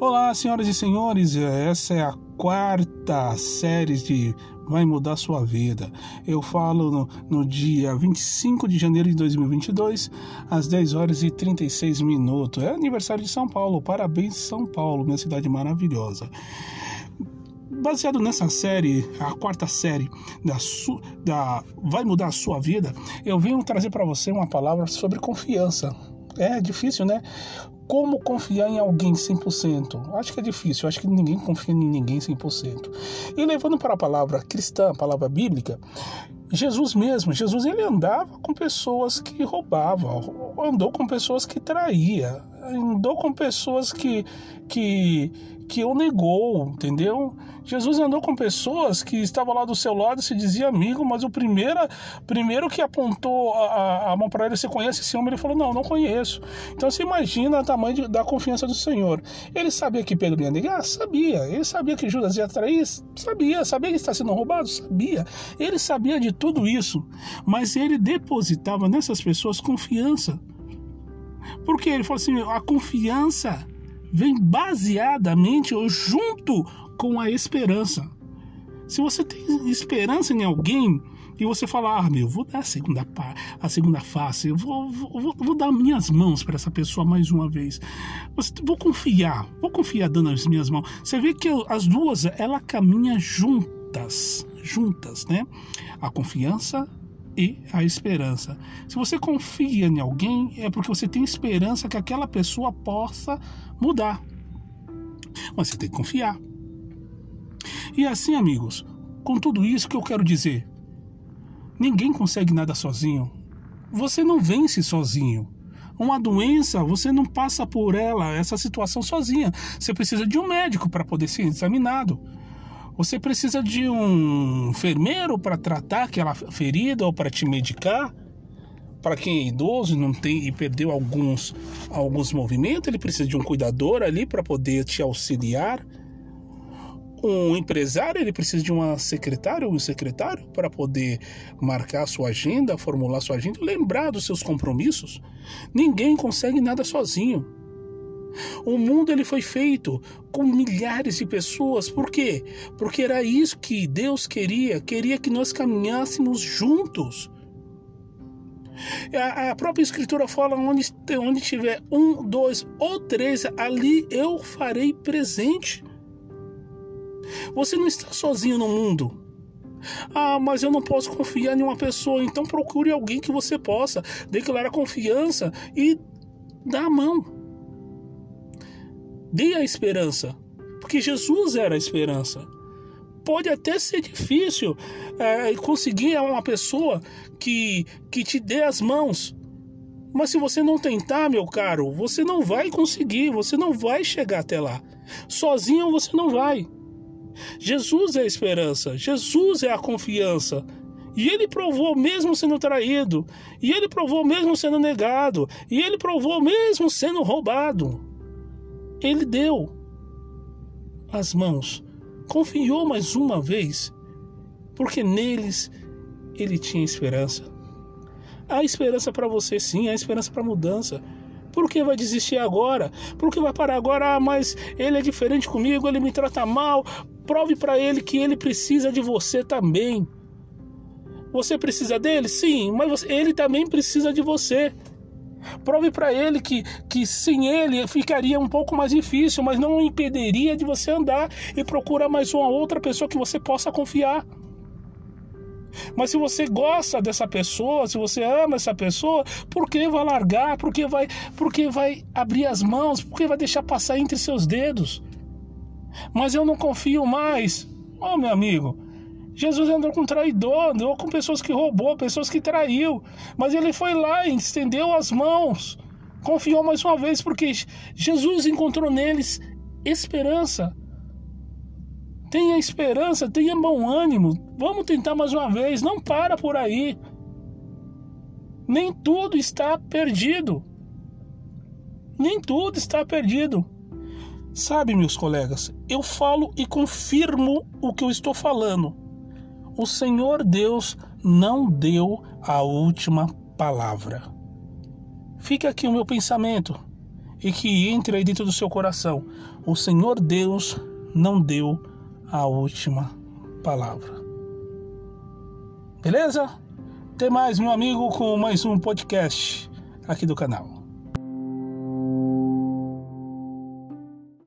Olá, senhoras e senhores, essa é a quarta série de Vai Mudar Sua Vida. Eu falo no, no, dia 25 de janeiro de 2022, às 10 horas e 36 minutos. É aniversário de São Paulo, parabéns São Paulo, minha cidade maravilhosa. Baseado nessa série, a quarta série da, da Vai Mudar a Sua Vida, eu venho trazer para você uma palavra sobre confiança. É difícil, né? como confiar em alguém 100%? Acho que é difícil, acho que ninguém confia em ninguém 100%. E levando para a palavra cristã, a palavra bíblica, Jesus mesmo, Jesus ele andava com pessoas que roubavam, andou com pessoas que traía, andou com pessoas que que que o negou, entendeu? Jesus andou com pessoas que estavam lá do seu lado e se dizia amigo, mas o primeiro, primeiro que apontou a, a mão para ele, você conhece esse homem? Ele falou, não, não conheço. Então você imagina o tamanho de, da confiança do Senhor. Ele sabia que Pedro ia negar? Sabia. Ele sabia que Judas ia trair? Sabia. Sabia que está sendo roubado? Sabia. Ele sabia de tudo isso, mas ele depositava nessas pessoas confiança. Porque ele falou assim: a confiança vem baseadamente ou junto com a esperança. Se você tem esperança em alguém e você fala, ah, meu, vou dar a segunda, a segunda face, eu vou, vou, vou dar minhas mãos para essa pessoa mais uma vez, vou confiar, vou confiar dando as minhas mãos. Você vê que as duas, ela caminha juntas, juntas, né? A confiança e a esperança. Se você confia em alguém, é porque você tem esperança que aquela pessoa possa mudar. Mas você tem que confiar. E assim, amigos, com tudo isso que eu quero dizer, ninguém consegue nada sozinho. Você não vence sozinho. Uma doença, você não passa por ela, essa situação sozinha. Você precisa de um médico para poder ser examinado. Você precisa de um enfermeiro para tratar aquela ferida ou para te medicar. Para quem é idoso não tem e perdeu alguns alguns movimentos, ele precisa de um cuidador ali para poder te auxiliar. Um empresário, ele precisa de uma secretária ou um secretário para poder marcar sua agenda, formular sua agenda, lembrar dos seus compromissos. Ninguém consegue nada sozinho. O mundo ele foi feito com milhares de pessoas. Por quê? Porque era isso que Deus queria, queria que nós caminhássemos juntos. A, própria escritura fala onde, onde tiver um, dois ou três, ali eu farei presente. Você não está sozinho no mundo. Ah, mas eu não posso confiar em uma pessoa, então procure alguém que você possa declarar confiança e dar a mão. Dê a esperança, porque Jesus era a esperança. Pode até ser difícil é, conseguir uma pessoa que, que te dê as mãos, mas se você não tentar, meu caro, você não vai conseguir, você não vai chegar até lá. Sozinho você não vai. Jesus é a esperança, Jesus é a confiança. E ele provou mesmo sendo traído, e ele provou mesmo sendo negado, e ele provou mesmo sendo roubado. Ele deu as mãos, confiou mais uma vez, porque neles ele tinha esperança. Há esperança para você sim, há esperança para mudança. Por que vai desistir agora? Por que vai parar agora? Ah, mas ele é diferente comigo, ele me trata mal. Prove para ele que ele precisa de você também. Você precisa dele? Sim, mas ele também precisa de você. Prove para ele que, que sem ele ficaria um pouco mais difícil, mas não impediria de você andar e procurar mais uma outra pessoa que você possa confiar. Mas se você gosta dessa pessoa, se você ama essa pessoa, por que vai largar? Por que vai, por que vai abrir as mãos? Por que vai deixar passar entre seus dedos? Mas eu não confio mais. Oh, meu amigo, Jesus andou com traidor, andou com pessoas que roubou, pessoas que traiu. Mas ele foi lá estendeu as mãos, confiou mais uma vez, porque Jesus encontrou neles esperança. Tenha esperança, tenha bom ânimo. Vamos tentar mais uma vez, não para por aí. Nem tudo está perdido. Nem tudo está perdido. Sabe, meus colegas, eu falo e confirmo o que eu estou falando o Senhor Deus não deu a última palavra. Fica aqui o meu pensamento. e que entre aí dentro do seu coração. O Senhor Deus não deu a última palavra. Beleza? Até mais, meu amigo, com mais um podcast aqui do canal.